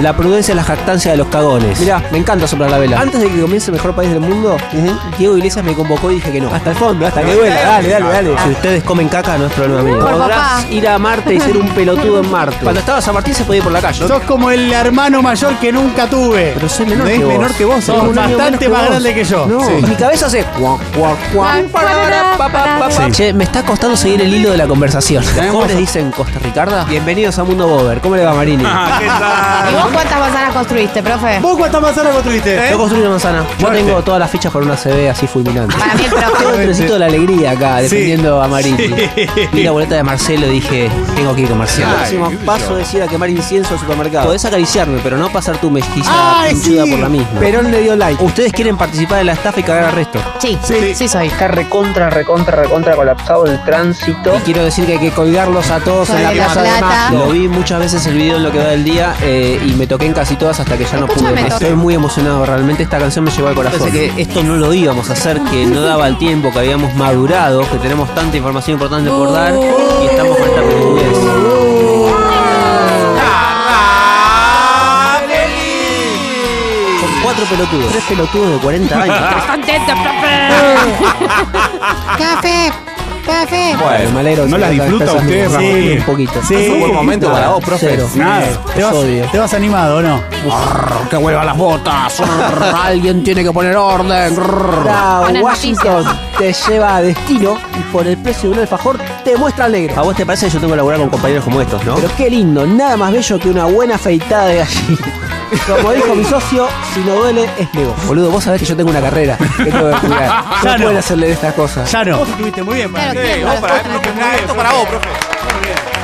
La prudencia es la jactancia de los cagones. Mirá, me encanta soplar la vela. Antes de que comience el mejor país del mundo, Diego Iglesias me convocó y dije que no. Hasta el fondo, hasta que duela. Dale, dale, dale. Si ustedes comen caca, no es problema mío. Por Podrás papá. ir a Marte y ser un pelotudo en Marte. Cuando estaba San Martín se podía ir por la calle. Sos como el hermano mayor que nunca tuve. Pero soy menor Es que vos. menor que vos, Soy sos un año bastante menos más vos. grande que yo. No, Sí. mi cabeza hace. cuac, cuac, cuac, parara, pa, pa, pa, pa. Che, me está costando seguir el hilo de la conversación. Los Tenemos- jóvenes dicen Costa Ricarda. Bienvenidos a Mundo Bober. ¿Cómo le va, Marini? ¿Y vos cuántas manzanas construiste, profe? ¿Vos cuántas manzanas construiste? Yo construí una manzana. Yo Fuerte. tengo todas las fichas por una CB así fulminante. Para mí el profe. El trencito de la alegría acá, Sí. defendiendo a Marini. Vi la boleta de Marcelo y dije, tengo que ir con Marcelo. El próximo paso es ir a quemar incienso al supermercado. Podés acariciarme, pero no pasar tu mezquilla Ay, pinchuda sí. por la misma. Perón le dio like. ¿Ustedes quieren participar de la estafa y cagar al resto? Sí, Sí. sí, soy. Está recontra, recontra, recontra colapsado el tránsito. Y quiero decir que hay que colgarlos a todos en la La Plaza de. Mayo. Lo vi muchas veces el video en lo que va del día eh, y me toqué en casi todas hasta que ya no pude. Estoy muy emocionado, realmente esta canción me llevó al corazón. Pensé que esto no lo íbamos a hacer, que no daba el tiempo, que habíamos madurado, que tenemos tanta información importante por dar y estamos con esta pelotudez. Son cuatro pelotudos, tres pelotudos de 40 años. Café, café. Bueno, me alegro. ¿No que la se disfruta usted. Ramón? Un poquito. Sí. Es un buen momento para vos, profe. Cero. Nada. Te vas, te vas animado, ¿o no? que vuelvan las botas. Alguien tiene que poner orden. Washington te lleva a destino y por el precio de un alfajor te muestra al negro. A vos te parece que yo tengo que laburar con compañeros como estos, ¿no? Pero qué lindo, nada más bello que una buena afeitada de gallina. Como dijo mi socio, si no duele es nego. Boludo, vos sabés que yo tengo una carrera que tengo que cuidar. Ya No pueden hacerle estas cosas. Ya no. Vos estuviste muy bien, Claro, Manuel. claro. Vamos para, esto para vos, profe.